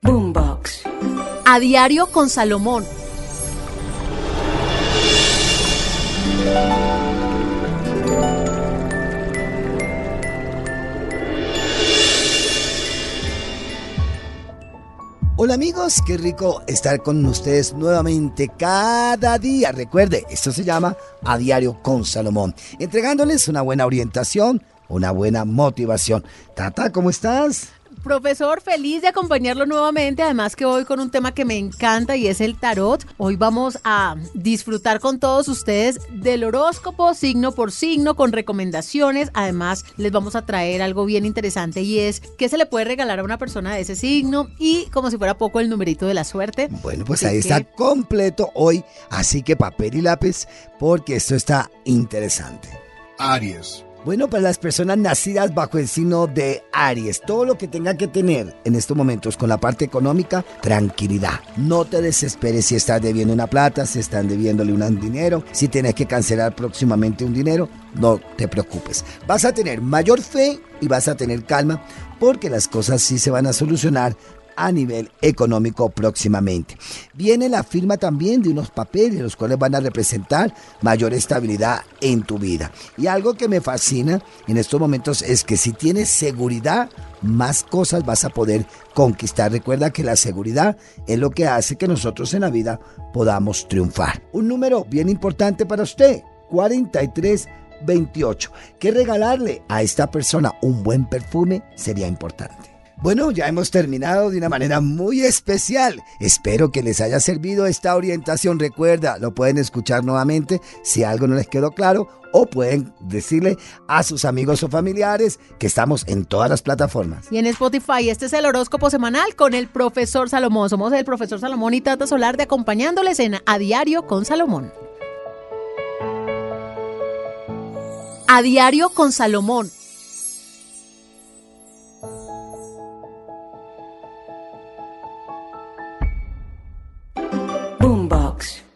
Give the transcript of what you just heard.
Boombox. A diario con Salomón. Hola amigos, qué rico estar con ustedes nuevamente cada día. Recuerde, esto se llama A Diario con Salomón, entregándoles una buena orientación, una buena motivación. Tata, ¿cómo estás? Profesor, feliz de acompañarlo nuevamente. Además que hoy con un tema que me encanta y es el tarot. Hoy vamos a disfrutar con todos ustedes del horóscopo signo por signo con recomendaciones. Además les vamos a traer algo bien interesante y es qué se le puede regalar a una persona de ese signo y como si fuera poco el numerito de la suerte. Bueno, pues ahí está completo hoy. Así que papel y lápiz porque esto está interesante. Aries. Bueno, para las personas nacidas bajo el signo de Aries, todo lo que tenga que tener en estos momentos con la parte económica, tranquilidad. No te desesperes si estás debiendo una plata, si están debiéndole un dinero, si tienes que cancelar próximamente un dinero, no te preocupes. Vas a tener mayor fe y vas a tener calma porque las cosas sí se van a solucionar a nivel económico próximamente. Viene la firma también de unos papeles, los cuales van a representar mayor estabilidad en tu vida. Y algo que me fascina en estos momentos es que si tienes seguridad, más cosas vas a poder conquistar. Recuerda que la seguridad es lo que hace que nosotros en la vida podamos triunfar. Un número bien importante para usted, 4328. Que regalarle a esta persona un buen perfume sería importante. Bueno, ya hemos terminado de una manera muy especial. Espero que les haya servido esta orientación. Recuerda, lo pueden escuchar nuevamente si algo no les quedó claro o pueden decirle a sus amigos o familiares que estamos en todas las plataformas. Y en Spotify, este es el horóscopo semanal con el profesor Salomón. Somos el profesor Salomón y Tata Solar de acompañándoles en A Diario con Salomón. A Diario con Salomón box.